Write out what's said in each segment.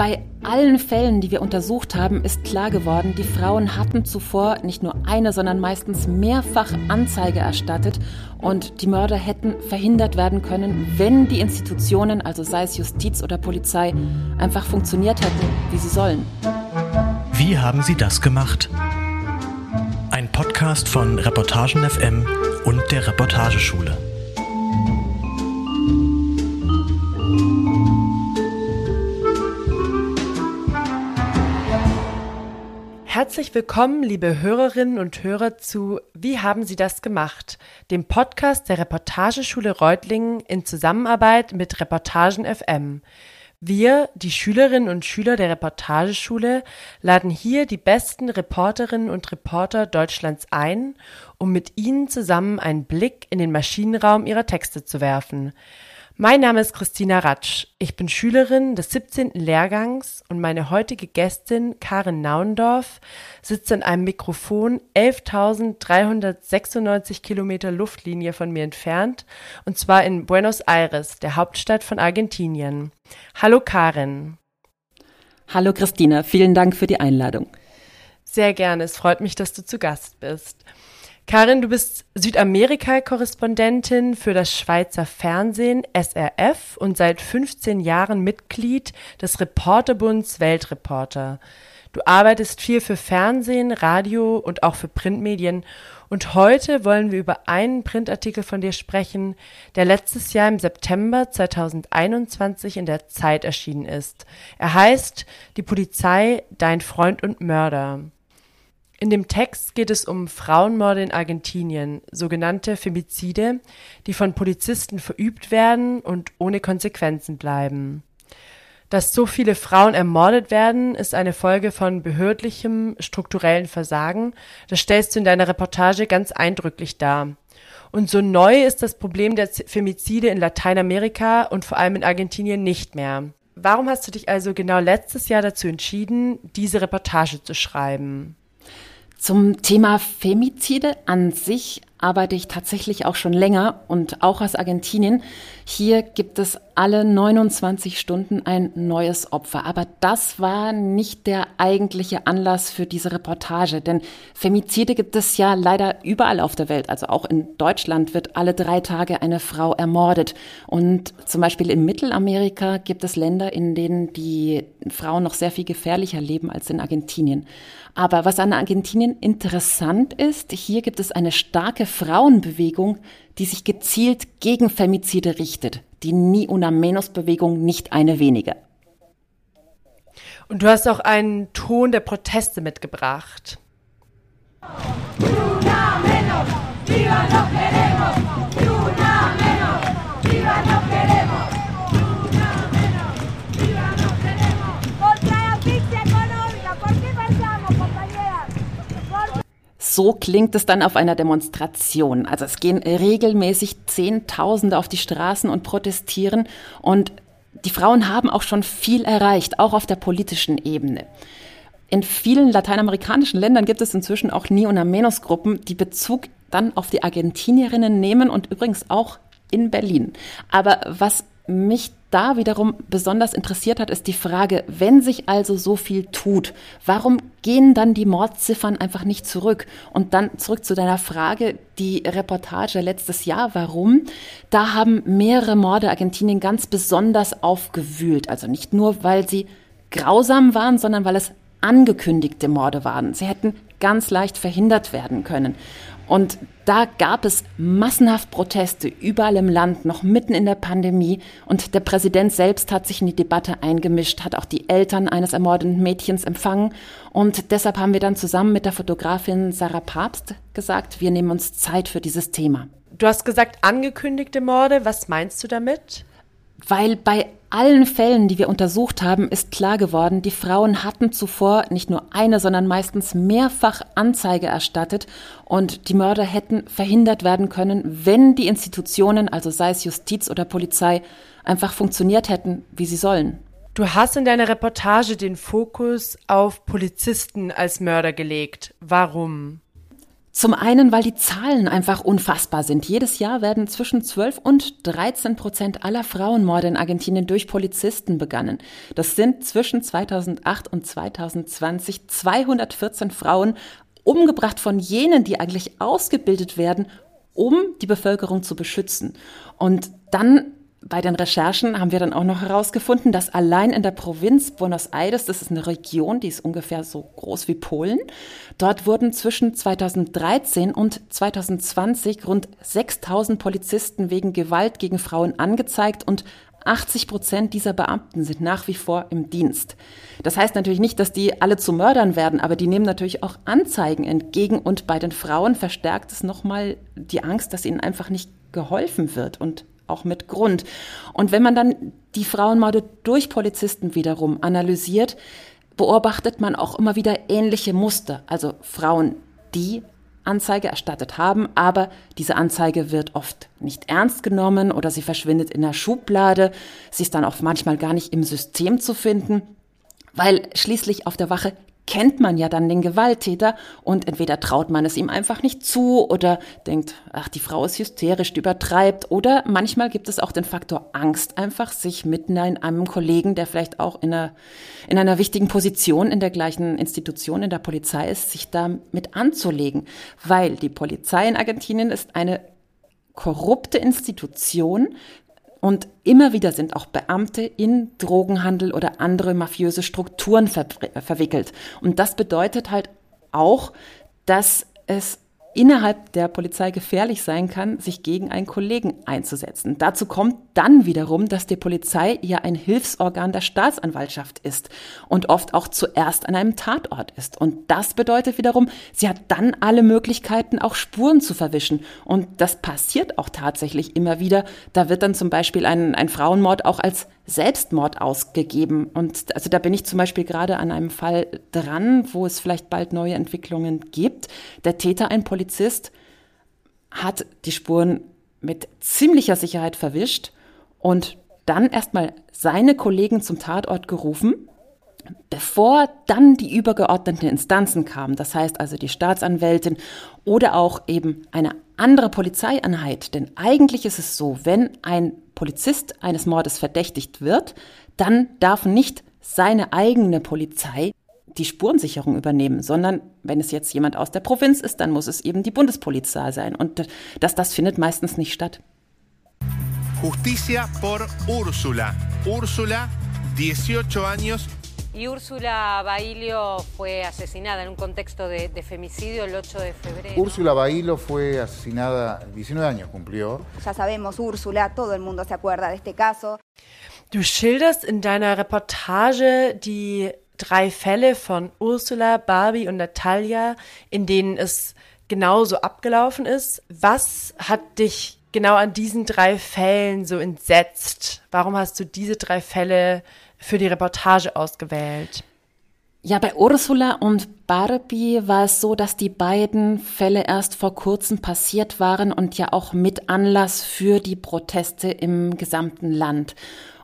bei allen Fällen, die wir untersucht haben, ist klar geworden, die Frauen hatten zuvor nicht nur eine, sondern meistens mehrfach Anzeige erstattet und die Mörder hätten verhindert werden können, wenn die Institutionen, also sei es Justiz oder Polizei, einfach funktioniert hätten, wie sie sollen. Wie haben sie das gemacht? Ein Podcast von Reportagen FM und der Reportageschule. Herzlich willkommen, liebe Hörerinnen und Hörer zu Wie haben Sie das gemacht? dem Podcast der Reportageschule Reutlingen in Zusammenarbeit mit Reportagen FM. Wir, die Schülerinnen und Schüler der Reportageschule, laden hier die besten Reporterinnen und Reporter Deutschlands ein, um mit ihnen zusammen einen Blick in den Maschinenraum ihrer Texte zu werfen. Mein Name ist Christina Ratsch. Ich bin Schülerin des 17. Lehrgangs und meine heutige Gästin Karin Naundorf sitzt an einem Mikrofon 11.396 Kilometer Luftlinie von mir entfernt und zwar in Buenos Aires, der Hauptstadt von Argentinien. Hallo Karin. Hallo Christina, vielen Dank für die Einladung. Sehr gerne, es freut mich, dass du zu Gast bist. Karin, du bist Südamerika-Korrespondentin für das Schweizer Fernsehen SRF und seit 15 Jahren Mitglied des Reporterbunds Weltreporter. Du arbeitest viel für Fernsehen, Radio und auch für Printmedien. Und heute wollen wir über einen Printartikel von dir sprechen, der letztes Jahr im September 2021 in der Zeit erschienen ist. Er heißt Die Polizei, dein Freund und Mörder. In dem Text geht es um Frauenmorde in Argentinien, sogenannte Femizide, die von Polizisten verübt werden und ohne Konsequenzen bleiben. Dass so viele Frauen ermordet werden, ist eine Folge von behördlichem strukturellen Versagen. Das stellst du in deiner Reportage ganz eindrücklich dar. Und so neu ist das Problem der Femizide in Lateinamerika und vor allem in Argentinien nicht mehr. Warum hast du dich also genau letztes Jahr dazu entschieden, diese Reportage zu schreiben? Zum Thema Femizide an sich arbeite ich tatsächlich auch schon länger und auch aus Argentinien. Hier gibt es alle 29 Stunden ein neues Opfer. Aber das war nicht der eigentliche Anlass für diese Reportage, denn Femizide gibt es ja leider überall auf der Welt. Also auch in Deutschland wird alle drei Tage eine Frau ermordet. Und zum Beispiel in Mittelamerika gibt es Länder, in denen die Frauen noch sehr viel gefährlicher leben als in Argentinien. Aber was an Argentinien interessant ist, hier gibt es eine starke Frauenbewegung, die sich gezielt gegen Femizide richtet. Die Ni Una Menos Bewegung, nicht eine wenige. Und du hast auch einen Ton der Proteste mitgebracht. Una menos, viva no queremos, So klingt es dann auf einer Demonstration. Also es gehen regelmäßig Zehntausende auf die Straßen und protestieren und die Frauen haben auch schon viel erreicht, auch auf der politischen Ebene. In vielen lateinamerikanischen Ländern gibt es inzwischen auch Ni- und Menos-Gruppen, die Bezug dann auf die Argentinierinnen nehmen und übrigens auch in Berlin. Aber was mich da wiederum besonders interessiert hat, ist die Frage, wenn sich also so viel tut, warum gehen dann die Mordziffern einfach nicht zurück? Und dann zurück zu deiner Frage, die Reportage letztes Jahr, warum? Da haben mehrere Morde Argentinien ganz besonders aufgewühlt. Also nicht nur, weil sie grausam waren, sondern weil es angekündigte Morde waren. Sie hätten ganz leicht verhindert werden können. Und da gab es massenhaft Proteste überall im Land, noch mitten in der Pandemie. Und der Präsident selbst hat sich in die Debatte eingemischt, hat auch die Eltern eines ermordeten Mädchens empfangen. Und deshalb haben wir dann zusammen mit der Fotografin Sarah Papst gesagt, wir nehmen uns Zeit für dieses Thema. Du hast gesagt, angekündigte Morde. Was meinst du damit? Weil bei allen Fällen, die wir untersucht haben, ist klar geworden, die Frauen hatten zuvor nicht nur eine, sondern meistens mehrfach Anzeige erstattet und die Mörder hätten verhindert werden können, wenn die Institutionen, also sei es Justiz oder Polizei, einfach funktioniert hätten, wie sie sollen. Du hast in deiner Reportage den Fokus auf Polizisten als Mörder gelegt. Warum? Zum einen, weil die Zahlen einfach unfassbar sind. Jedes Jahr werden zwischen 12 und 13 Prozent aller Frauenmorde in Argentinien durch Polizisten begangen. Das sind zwischen 2008 und 2020 214 Frauen umgebracht von jenen, die eigentlich ausgebildet werden, um die Bevölkerung zu beschützen. Und dann bei den Recherchen haben wir dann auch noch herausgefunden, dass allein in der Provinz Buenos Aires, das ist eine Region, die ist ungefähr so groß wie Polen, dort wurden zwischen 2013 und 2020 rund 6000 Polizisten wegen Gewalt gegen Frauen angezeigt und 80 Prozent dieser Beamten sind nach wie vor im Dienst. Das heißt natürlich nicht, dass die alle zu Mördern werden, aber die nehmen natürlich auch Anzeigen entgegen und bei den Frauen verstärkt es nochmal die Angst, dass ihnen einfach nicht geholfen wird und auch mit Grund. Und wenn man dann die Frauenmorde durch Polizisten wiederum analysiert, beobachtet man auch immer wieder ähnliche Muster. Also Frauen, die Anzeige erstattet haben, aber diese Anzeige wird oft nicht ernst genommen oder sie verschwindet in der Schublade. Sie ist dann auch manchmal gar nicht im System zu finden, weil schließlich auf der Wache kennt man ja dann den Gewalttäter und entweder traut man es ihm einfach nicht zu oder denkt, ach, die Frau ist hysterisch, die übertreibt oder manchmal gibt es auch den Faktor Angst einfach, sich mitten in einem Kollegen, der vielleicht auch in einer, in einer wichtigen Position in der gleichen Institution in der Polizei ist, sich da mit anzulegen, weil die Polizei in Argentinien ist eine korrupte Institution, und immer wieder sind auch Beamte in Drogenhandel oder andere mafiöse Strukturen ver verwickelt. Und das bedeutet halt auch, dass es innerhalb der Polizei gefährlich sein kann, sich gegen einen Kollegen einzusetzen. Dazu kommt dann wiederum, dass die Polizei ja ein Hilfsorgan der Staatsanwaltschaft ist und oft auch zuerst an einem Tatort ist. Und das bedeutet wiederum, sie hat dann alle Möglichkeiten, auch Spuren zu verwischen. Und das passiert auch tatsächlich immer wieder. Da wird dann zum Beispiel ein, ein Frauenmord auch als Selbstmord ausgegeben. Und also da bin ich zum Beispiel gerade an einem Fall dran, wo es vielleicht bald neue Entwicklungen gibt. Der Täter, ein Polizist, hat die Spuren mit ziemlicher Sicherheit verwischt und dann erstmal seine Kollegen zum Tatort gerufen, bevor dann die übergeordneten Instanzen kamen, das heißt also die Staatsanwältin oder auch eben eine andere Polizeieinheit. Denn eigentlich ist es so, wenn ein Polizist eines Mordes verdächtigt wird, dann darf nicht seine eigene Polizei die Spurensicherung übernehmen, sondern wenn es jetzt jemand aus der Provinz ist, dann muss es eben die Bundespolizei sein. Und das, das findet meistens nicht statt. Justicia por Úrsula. Úrsula, 18 años. Y Úrsula Bailio fue asesinada en un contexto de, de, femicidio el 8 de febrero. Úrsula Bailio fue asesinada, 19 años cumplió. Ya sabemos, Úrsula, todo el mundo se acuerda de este caso. Du schilderst in deiner Reportage die drei Fälle von Ursula, Barbie und Natalia, in denen es genauso abgelaufen ist. Was hat dich genau an diesen drei Fällen so entsetzt? Warum hast du diese drei Fälle für die Reportage ausgewählt? Ja, bei Ursula und Barbie war es so, dass die beiden Fälle erst vor kurzem passiert waren und ja auch mit Anlass für die Proteste im gesamten Land.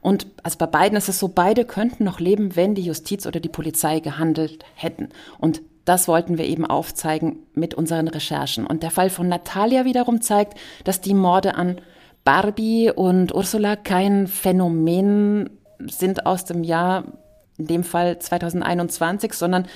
Und also bei beiden ist es so, beide könnten noch leben, wenn die Justiz oder die Polizei gehandelt hätten. Und das wollten wir eben aufzeigen mit unseren Recherchen. Und der Fall von Natalia wiederum zeigt, dass die Morde an Barbie und Ursula kein Phänomen sind aus dem Jahr in dem Fall 2021, sondern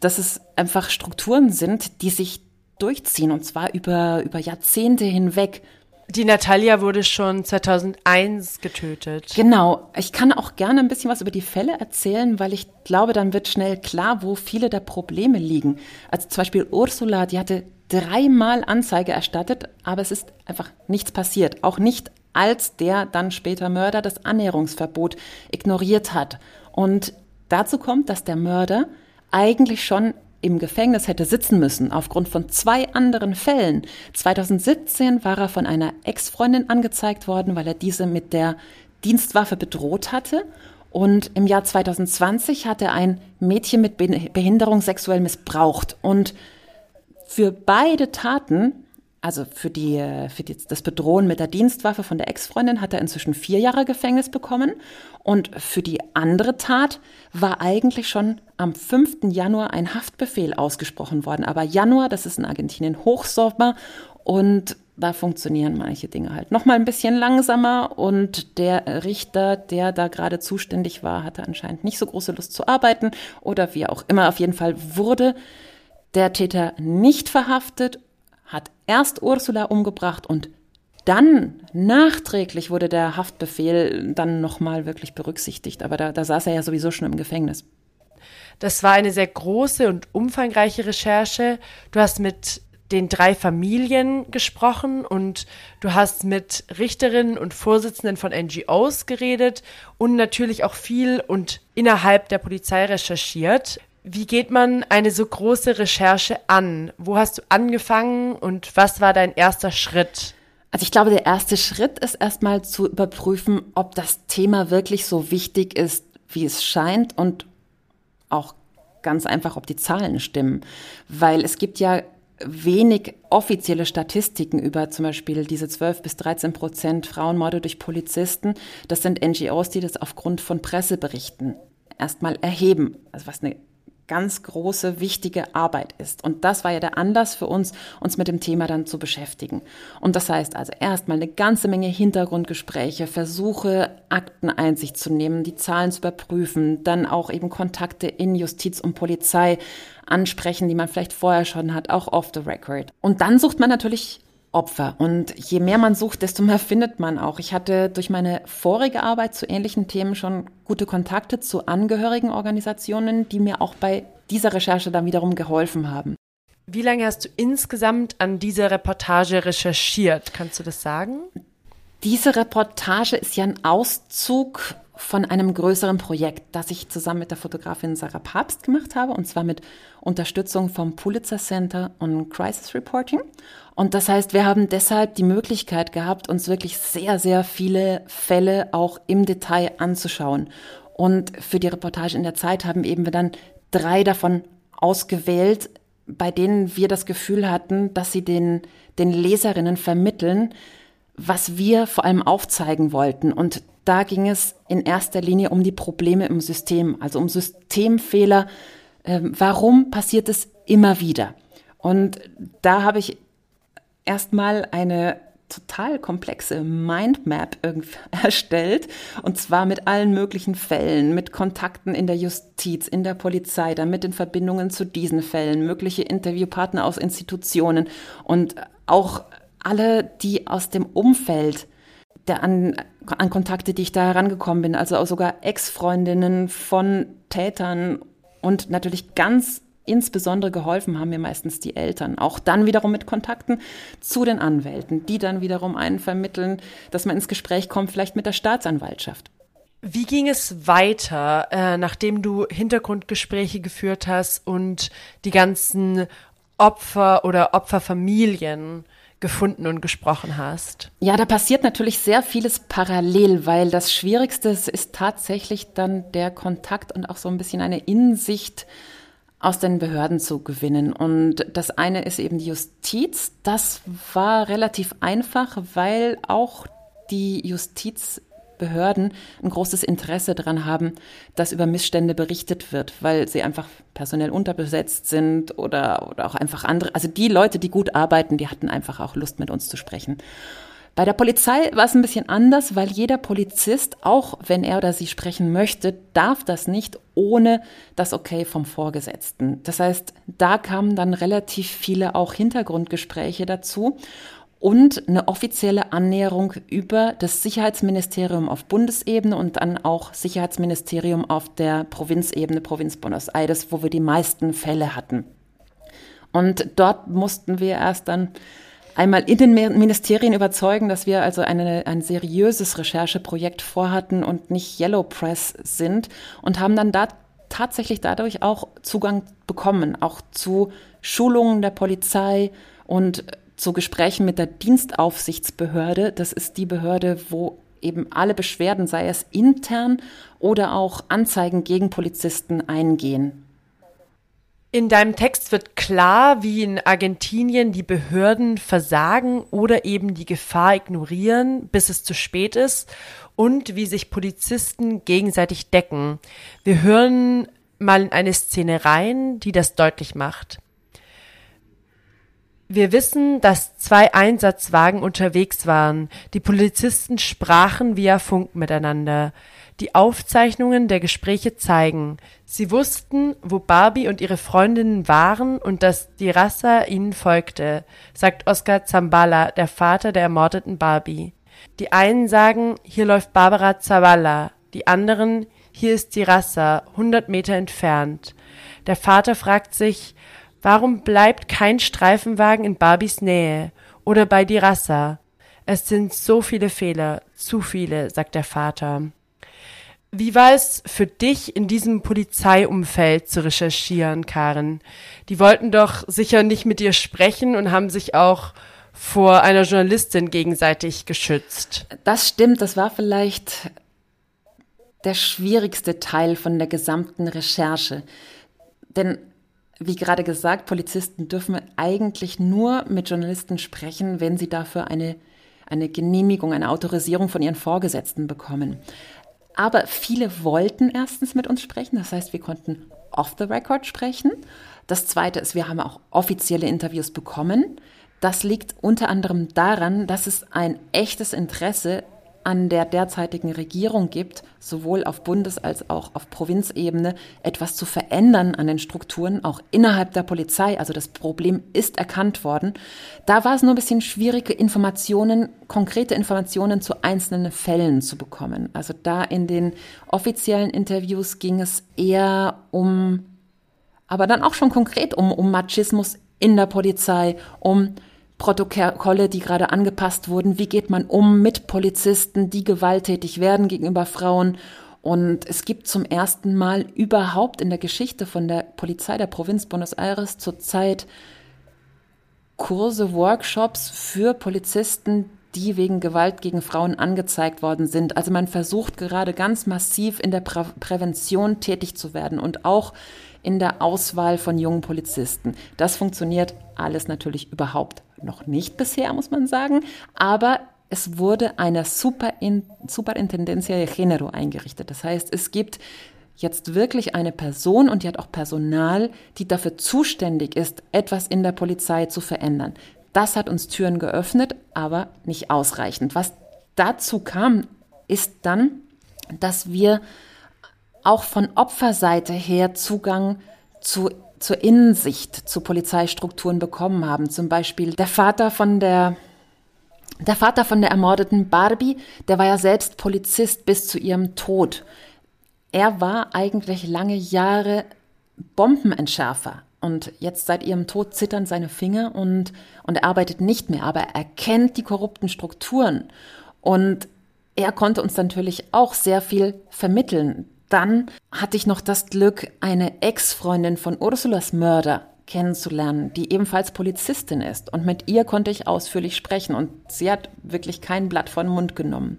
dass es einfach Strukturen sind, die sich durchziehen und zwar über, über Jahrzehnte hinweg. Die Natalia wurde schon 2001 getötet. Genau. Ich kann auch gerne ein bisschen was über die Fälle erzählen, weil ich glaube, dann wird schnell klar, wo viele der Probleme liegen. Also zum Beispiel Ursula, die hatte dreimal Anzeige erstattet, aber es ist einfach nichts passiert. Auch nicht, als der dann später Mörder das Annäherungsverbot ignoriert hat. Und dazu kommt, dass der Mörder eigentlich schon im Gefängnis hätte sitzen müssen, aufgrund von zwei anderen Fällen. 2017 war er von einer Ex-Freundin angezeigt worden, weil er diese mit der Dienstwaffe bedroht hatte. Und im Jahr 2020 hat er ein Mädchen mit Behinderung sexuell missbraucht. Und für beide Taten also für, die, für die, das Bedrohen mit der Dienstwaffe von der Ex-Freundin hat er inzwischen vier Jahre Gefängnis bekommen. Und für die andere Tat war eigentlich schon am 5. Januar ein Haftbefehl ausgesprochen worden. Aber Januar, das ist in Argentinien Hochsommer und da funktionieren manche Dinge halt noch mal ein bisschen langsamer und der Richter, der da gerade zuständig war, hatte anscheinend nicht so große Lust zu arbeiten oder wie auch immer. Auf jeden Fall wurde der Täter nicht verhaftet hat erst Ursula umgebracht und dann nachträglich wurde der Haftbefehl dann nochmal wirklich berücksichtigt. Aber da, da saß er ja sowieso schon im Gefängnis. Das war eine sehr große und umfangreiche Recherche. Du hast mit den drei Familien gesprochen und du hast mit Richterinnen und Vorsitzenden von NGOs geredet und natürlich auch viel und innerhalb der Polizei recherchiert. Wie geht man eine so große Recherche an? Wo hast du angefangen und was war dein erster Schritt? Also ich glaube, der erste Schritt ist erstmal zu überprüfen, ob das Thema wirklich so wichtig ist, wie es scheint und auch ganz einfach, ob die Zahlen stimmen. Weil es gibt ja wenig offizielle Statistiken über zum Beispiel diese 12 bis 13 Prozent Frauenmorde durch Polizisten. Das sind NGOs, die das aufgrund von Presseberichten erstmal erheben. Also was eine ganz große, wichtige Arbeit ist. Und das war ja der Anlass für uns, uns mit dem Thema dann zu beschäftigen. Und das heißt also erstmal eine ganze Menge Hintergrundgespräche, Versuche, Akteneinsicht zu nehmen, die Zahlen zu überprüfen, dann auch eben Kontakte in Justiz und Polizei ansprechen, die man vielleicht vorher schon hat, auch off the record. Und dann sucht man natürlich Opfer. Und je mehr man sucht, desto mehr findet man auch. Ich hatte durch meine vorige Arbeit zu ähnlichen Themen schon gute Kontakte zu Angehörigenorganisationen, die mir auch bei dieser Recherche dann wiederum geholfen haben. Wie lange hast du insgesamt an dieser Reportage recherchiert? Kannst du das sagen? Diese Reportage ist ja ein Auszug von einem größeren Projekt, das ich zusammen mit der Fotografin Sarah Papst gemacht habe, und zwar mit Unterstützung vom Pulitzer Center on Crisis Reporting. Und das heißt, wir haben deshalb die Möglichkeit gehabt, uns wirklich sehr, sehr viele Fälle auch im Detail anzuschauen. Und für die Reportage in der Zeit haben eben wir dann drei davon ausgewählt, bei denen wir das Gefühl hatten, dass sie den, den Leserinnen vermitteln, was wir vor allem aufzeigen wollten. Und da ging es in erster Linie um die Probleme im System, also um Systemfehler. Ähm, warum passiert es immer wieder? Und da habe ich erstmal eine total komplexe Mindmap erstellt und zwar mit allen möglichen Fällen, mit Kontakten in der Justiz, in der Polizei, dann mit den Verbindungen zu diesen Fällen, mögliche Interviewpartner aus Institutionen und auch alle, die aus dem Umfeld der an, an Kontakte, die ich da herangekommen bin, also auch sogar Ex-Freundinnen von Tätern und natürlich ganz Insbesondere geholfen haben mir meistens die Eltern. Auch dann wiederum mit Kontakten zu den Anwälten, die dann wiederum einen vermitteln, dass man ins Gespräch kommt, vielleicht mit der Staatsanwaltschaft. Wie ging es weiter, äh, nachdem du Hintergrundgespräche geführt hast und die ganzen Opfer oder Opferfamilien gefunden und gesprochen hast? Ja, da passiert natürlich sehr vieles parallel, weil das Schwierigste ist tatsächlich dann der Kontakt und auch so ein bisschen eine Insicht aus den Behörden zu gewinnen. Und das eine ist eben die Justiz. Das war relativ einfach, weil auch die Justizbehörden ein großes Interesse daran haben, dass über Missstände berichtet wird, weil sie einfach personell unterbesetzt sind oder, oder auch einfach andere. Also die Leute, die gut arbeiten, die hatten einfach auch Lust, mit uns zu sprechen. Bei der Polizei war es ein bisschen anders, weil jeder Polizist, auch wenn er oder sie sprechen möchte, darf das nicht ohne das Okay vom Vorgesetzten. Das heißt, da kamen dann relativ viele auch Hintergrundgespräche dazu und eine offizielle Annäherung über das Sicherheitsministerium auf Bundesebene und dann auch Sicherheitsministerium auf der Provinzebene, Provinz Buenos Aires, wo wir die meisten Fälle hatten. Und dort mussten wir erst dann einmal in den Ministerien überzeugen, dass wir also eine, ein seriöses Rechercheprojekt vorhatten und nicht Yellow Press sind und haben dann da tatsächlich dadurch auch Zugang bekommen, auch zu Schulungen der Polizei und zu Gesprächen mit der Dienstaufsichtsbehörde. Das ist die Behörde, wo eben alle Beschwerden, sei es intern oder auch Anzeigen gegen Polizisten eingehen. In deinem Text wird klar, wie in Argentinien die Behörden versagen oder eben die Gefahr ignorieren, bis es zu spät ist und wie sich Polizisten gegenseitig decken. Wir hören mal in eine Szene rein, die das deutlich macht. Wir wissen, dass zwei Einsatzwagen unterwegs waren. Die Polizisten sprachen via Funk miteinander. Die Aufzeichnungen der Gespräche zeigen, sie wussten, wo Barbie und ihre Freundinnen waren und dass die Rassa ihnen folgte, sagt Oskar Zambala, der Vater der ermordeten Barbie. Die einen sagen, hier läuft Barbara Zavala, die anderen, hier ist die Rassa, hundert Meter entfernt. Der Vater fragt sich, warum bleibt kein Streifenwagen in Barbies Nähe oder bei die Rassa? Es sind so viele Fehler, zu viele, sagt der Vater. Wie war es für dich, in diesem Polizeiumfeld zu recherchieren, Karen? Die wollten doch sicher nicht mit dir sprechen und haben sich auch vor einer Journalistin gegenseitig geschützt. Das stimmt, das war vielleicht der schwierigste Teil von der gesamten Recherche. Denn, wie gerade gesagt, Polizisten dürfen eigentlich nur mit Journalisten sprechen, wenn sie dafür eine, eine Genehmigung, eine Autorisierung von ihren Vorgesetzten bekommen. Aber viele wollten erstens mit uns sprechen. Das heißt, wir konnten off the record sprechen. Das zweite ist, wir haben auch offizielle Interviews bekommen. Das liegt unter anderem daran, dass es ein echtes Interesse an der derzeitigen Regierung gibt, sowohl auf Bundes- als auch auf Provinzebene, etwas zu verändern an den Strukturen, auch innerhalb der Polizei. Also das Problem ist erkannt worden. Da war es nur ein bisschen schwierig, Informationen, konkrete Informationen zu einzelnen Fällen zu bekommen. Also da in den offiziellen Interviews ging es eher um, aber dann auch schon konkret um, um Machismus in der Polizei, um Protokolle, die gerade angepasst wurden. Wie geht man um mit Polizisten, die gewalttätig werden gegenüber Frauen? Und es gibt zum ersten Mal überhaupt in der Geschichte von der Polizei der Provinz Buenos Aires zurzeit Kurse, Workshops für Polizisten, die wegen Gewalt gegen Frauen angezeigt worden sind. Also man versucht gerade ganz massiv in der Prä Prävention tätig zu werden und auch in der Auswahl von jungen Polizisten. Das funktioniert alles natürlich überhaupt noch nicht bisher, muss man sagen, aber es wurde eine Superin Superintendencia de Género eingerichtet. Das heißt, es gibt jetzt wirklich eine Person und die hat auch Personal, die dafür zuständig ist, etwas in der Polizei zu verändern. Das hat uns Türen geöffnet, aber nicht ausreichend. Was dazu kam, ist dann, dass wir auch von Opferseite her Zugang zu zur Innensicht zu Polizeistrukturen bekommen haben. Zum Beispiel der Vater von der der Vater von der ermordeten Barbie, der war ja selbst Polizist bis zu ihrem Tod. Er war eigentlich lange Jahre Bombenentschärfer und jetzt seit ihrem Tod zittern seine Finger und, und er arbeitet nicht mehr, aber er kennt die korrupten Strukturen und er konnte uns natürlich auch sehr viel vermitteln dann hatte ich noch das Glück, eine Ex-Freundin von Ursulas Mörder kennenzulernen, die ebenfalls Polizistin ist. Und mit ihr konnte ich ausführlich sprechen und sie hat wirklich kein Blatt vor den Mund genommen.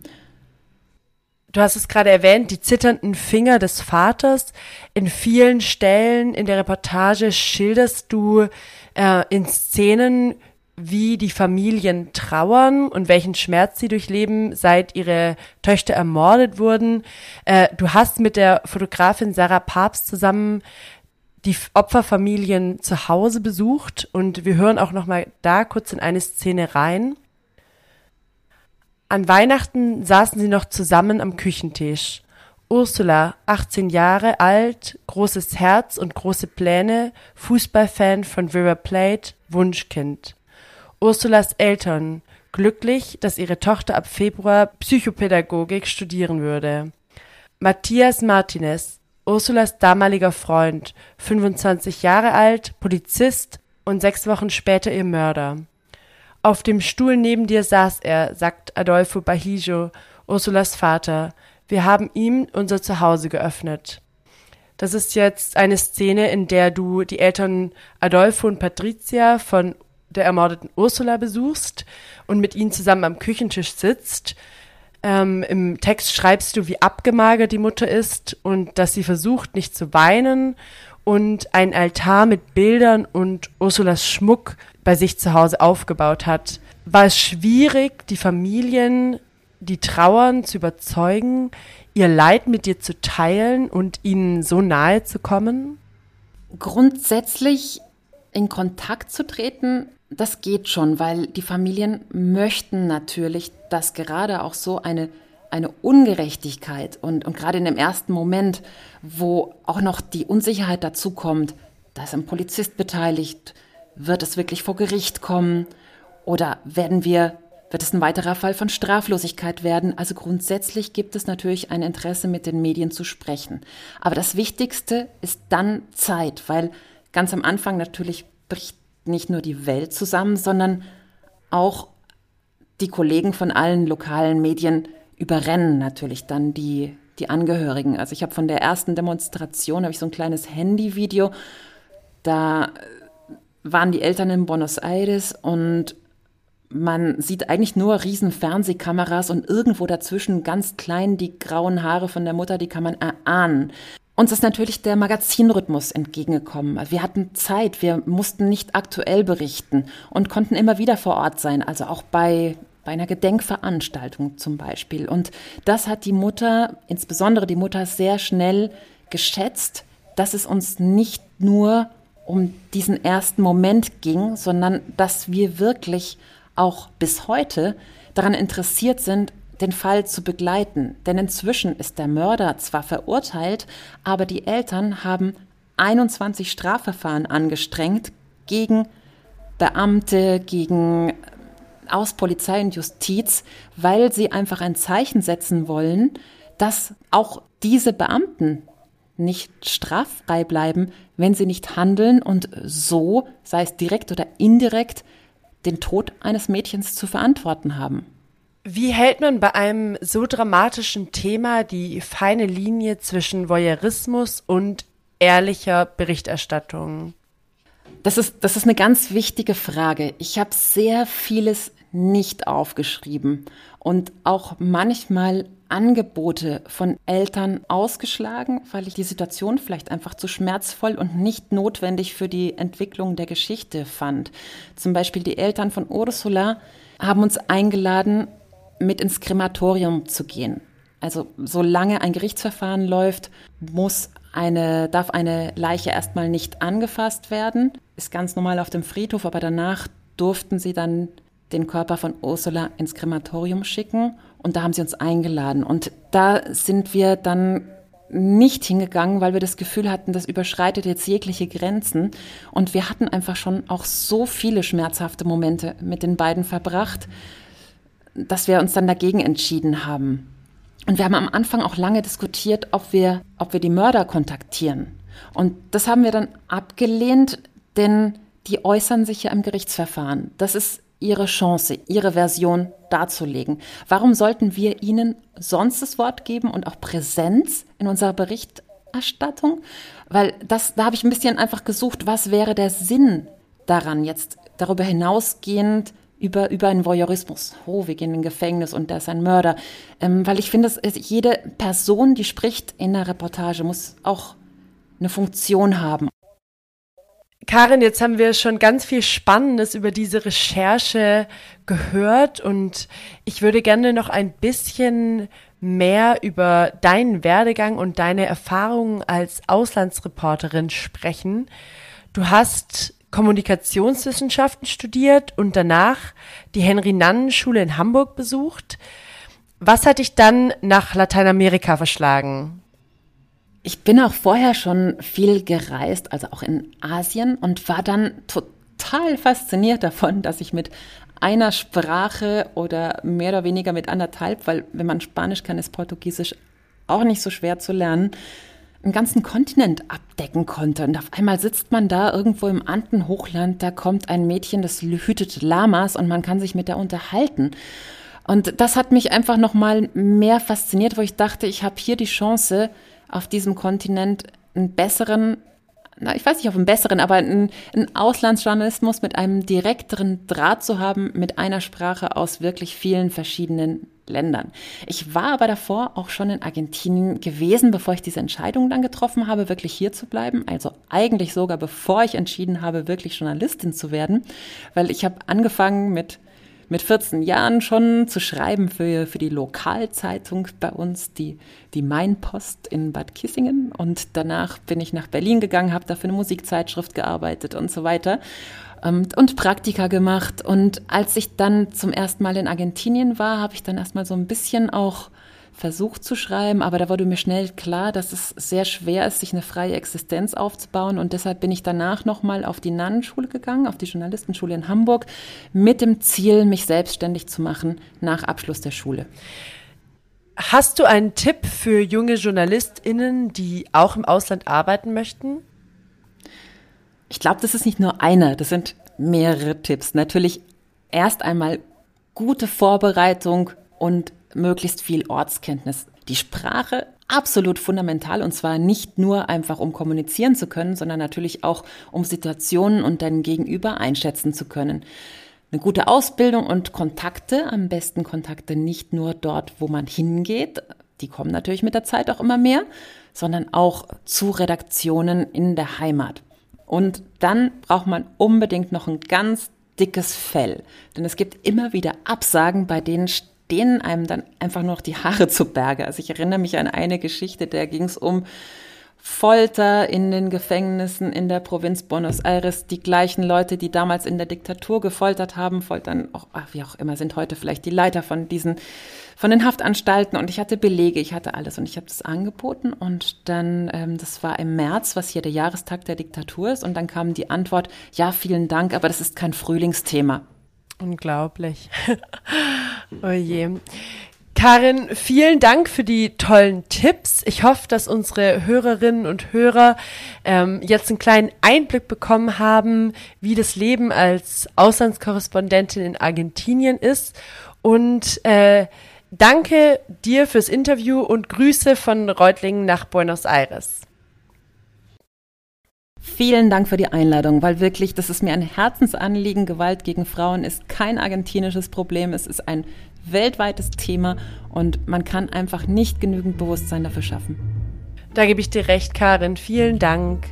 Du hast es gerade erwähnt, die zitternden Finger des Vaters. In vielen Stellen in der Reportage schilderst du äh, in Szenen, wie die Familien trauern und welchen Schmerz sie durchleben, seit ihre Töchter ermordet wurden. Äh, du hast mit der Fotografin Sarah Papst zusammen die Opferfamilien zu Hause besucht und wir hören auch noch mal da kurz in eine Szene rein. An Weihnachten saßen sie noch zusammen am Küchentisch. Ursula, 18 Jahre alt, großes Herz und große Pläne, Fußballfan von River Plate, Wunschkind. Ursulas Eltern glücklich, dass ihre Tochter ab Februar Psychopädagogik studieren würde. Matthias Martinez, Ursulas damaliger Freund, 25 Jahre alt, Polizist und sechs Wochen später ihr Mörder. Auf dem Stuhl neben dir saß er, sagt Adolfo Bahijo, Ursulas Vater. Wir haben ihm unser Zuhause geöffnet. Das ist jetzt eine Szene, in der du die Eltern Adolfo und Patricia von der ermordeten Ursula besuchst und mit ihnen zusammen am Küchentisch sitzt. Ähm, Im Text schreibst du, wie abgemagert die Mutter ist und dass sie versucht, nicht zu weinen und einen Altar mit Bildern und Ursulas Schmuck bei sich zu Hause aufgebaut hat. War es schwierig, die Familien, die trauern, zu überzeugen, ihr Leid mit dir zu teilen und ihnen so nahe zu kommen? Grundsätzlich in Kontakt zu treten, das geht schon, weil die Familien möchten natürlich, dass gerade auch so eine, eine Ungerechtigkeit und, und gerade in dem ersten Moment, wo auch noch die Unsicherheit dazu kommt, da ist ein Polizist beteiligt, wird es wirklich vor Gericht kommen oder werden wir, wird es ein weiterer Fall von Straflosigkeit werden? Also grundsätzlich gibt es natürlich ein Interesse, mit den Medien zu sprechen. Aber das Wichtigste ist dann Zeit, weil ganz am Anfang natürlich bricht nicht nur die Welt zusammen, sondern auch die Kollegen von allen lokalen Medien überrennen natürlich dann die, die Angehörigen. Also ich habe von der ersten Demonstration, habe ich so ein kleines Handyvideo, da waren die Eltern in Buenos Aires und man sieht eigentlich nur riesen Fernsehkameras und irgendwo dazwischen ganz klein die grauen Haare von der Mutter, die kann man erahnen. Uns ist natürlich der Magazinrhythmus entgegengekommen. Wir hatten Zeit, wir mussten nicht aktuell berichten und konnten immer wieder vor Ort sein, also auch bei, bei einer Gedenkveranstaltung zum Beispiel. Und das hat die Mutter, insbesondere die Mutter, sehr schnell geschätzt, dass es uns nicht nur um diesen ersten Moment ging, sondern dass wir wirklich auch bis heute daran interessiert sind, den Fall zu begleiten. Denn inzwischen ist der Mörder zwar verurteilt, aber die Eltern haben 21 Strafverfahren angestrengt gegen Beamte, gegen aus Polizei und Justiz, weil sie einfach ein Zeichen setzen wollen, dass auch diese Beamten nicht straffrei bleiben, wenn sie nicht handeln und so, sei es direkt oder indirekt, den Tod eines Mädchens zu verantworten haben. Wie hält man bei einem so dramatischen Thema die feine Linie zwischen Voyeurismus und ehrlicher Berichterstattung? Das ist, das ist eine ganz wichtige Frage. Ich habe sehr vieles nicht aufgeschrieben und auch manchmal Angebote von Eltern ausgeschlagen, weil ich die Situation vielleicht einfach zu schmerzvoll und nicht notwendig für die Entwicklung der Geschichte fand. Zum Beispiel die Eltern von Ursula haben uns eingeladen, mit ins Krematorium zu gehen. Also solange ein Gerichtsverfahren läuft, muss eine, darf eine Leiche erstmal nicht angefasst werden. Ist ganz normal auf dem Friedhof, aber danach durften sie dann den Körper von Ursula ins Krematorium schicken und da haben sie uns eingeladen. Und da sind wir dann nicht hingegangen, weil wir das Gefühl hatten, das überschreitet jetzt jegliche Grenzen. Und wir hatten einfach schon auch so viele schmerzhafte Momente mit den beiden verbracht, dass wir uns dann dagegen entschieden haben. Und wir haben am Anfang auch lange diskutiert, ob wir, ob wir die Mörder kontaktieren. Und das haben wir dann abgelehnt, denn die äußern sich ja im Gerichtsverfahren. Das ist ihre Chance, ihre Version darzulegen. Warum sollten wir ihnen sonst das Wort geben und auch Präsenz in unserer Berichterstattung? Weil das, da habe ich ein bisschen einfach gesucht, was wäre der Sinn daran, jetzt darüber hinausgehend über, über einen Voyeurismus. Oh, wir gehen in Gefängnis und da ist ein Mörder. Ähm, weil ich finde, jede Person, die spricht in der Reportage, muss auch eine Funktion haben. Karin, jetzt haben wir schon ganz viel Spannendes über diese Recherche gehört und ich würde gerne noch ein bisschen mehr über deinen Werdegang und deine Erfahrungen als Auslandsreporterin sprechen. Du hast Kommunikationswissenschaften studiert und danach die Henry-Nannen-Schule in Hamburg besucht. Was hat dich dann nach Lateinamerika verschlagen? Ich bin auch vorher schon viel gereist, also auch in Asien und war dann total fasziniert davon, dass ich mit einer Sprache oder mehr oder weniger mit anderthalb, weil wenn man Spanisch kann, ist Portugiesisch auch nicht so schwer zu lernen, einen ganzen Kontinent abdecken konnte. Und auf einmal sitzt man da irgendwo im Andenhochland, da kommt ein Mädchen, das hütet Lamas und man kann sich mit der unterhalten. Und das hat mich einfach noch mal mehr fasziniert, wo ich dachte, ich habe hier die Chance, auf diesem Kontinent einen besseren, na, ich weiß nicht, auf einen besseren, aber einen, einen Auslandsjournalismus mit einem direkteren Draht zu haben, mit einer Sprache aus wirklich vielen verschiedenen Ländern. Ich war aber davor auch schon in Argentinien gewesen, bevor ich diese Entscheidung dann getroffen habe, wirklich hier zu bleiben. Also eigentlich sogar bevor ich entschieden habe, wirklich Journalistin zu werden, weil ich habe angefangen mit mit 14 Jahren schon zu schreiben für, für die Lokalzeitung bei uns, die, die Mainpost in Bad Kissingen. Und danach bin ich nach Berlin gegangen, habe da für eine Musikzeitschrift gearbeitet und so weiter und Praktika gemacht. Und als ich dann zum ersten Mal in Argentinien war, habe ich dann erstmal so ein bisschen auch versucht zu schreiben, aber da wurde mir schnell klar, dass es sehr schwer ist, sich eine freie Existenz aufzubauen und deshalb bin ich danach nochmal auf die Nannenschule gegangen, auf die Journalistenschule in Hamburg, mit dem Ziel, mich selbstständig zu machen nach Abschluss der Schule. Hast du einen Tipp für junge JournalistInnen, die auch im Ausland arbeiten möchten? Ich glaube, das ist nicht nur einer, das sind mehrere Tipps. Natürlich erst einmal gute Vorbereitung und möglichst viel Ortskenntnis. Die Sprache absolut fundamental und zwar nicht nur einfach, um kommunizieren zu können, sondern natürlich auch, um Situationen und dein Gegenüber einschätzen zu können. Eine gute Ausbildung und Kontakte, am besten Kontakte nicht nur dort, wo man hingeht, die kommen natürlich mit der Zeit auch immer mehr, sondern auch zu Redaktionen in der Heimat. Und dann braucht man unbedingt noch ein ganz dickes Fell, denn es gibt immer wieder Absagen, bei denen denen einem dann einfach nur noch die Haare zu Berge. Also ich erinnere mich an eine Geschichte, da ging es um Folter in den Gefängnissen in der Provinz Buenos Aires. Die gleichen Leute, die damals in der Diktatur gefoltert haben, foltern auch, ach, wie auch immer, sind heute vielleicht die Leiter von diesen, von den Haftanstalten. Und ich hatte Belege, ich hatte alles und ich habe das angeboten. Und dann, ähm, das war im März, was hier der Jahrestag der Diktatur ist. Und dann kam die Antwort, ja, vielen Dank, aber das ist kein Frühlingsthema. Unglaublich. oh je. Karin, vielen Dank für die tollen Tipps. Ich hoffe, dass unsere Hörerinnen und Hörer ähm, jetzt einen kleinen Einblick bekommen haben, wie das Leben als Auslandskorrespondentin in Argentinien ist. Und äh, danke dir fürs Interview und Grüße von Reutlingen nach Buenos Aires. Vielen Dank für die Einladung, weil wirklich, das ist mir ein Herzensanliegen. Gewalt gegen Frauen ist kein argentinisches Problem. Es ist ein weltweites Thema und man kann einfach nicht genügend Bewusstsein dafür schaffen. Da gebe ich dir recht, Karin. Vielen Dank.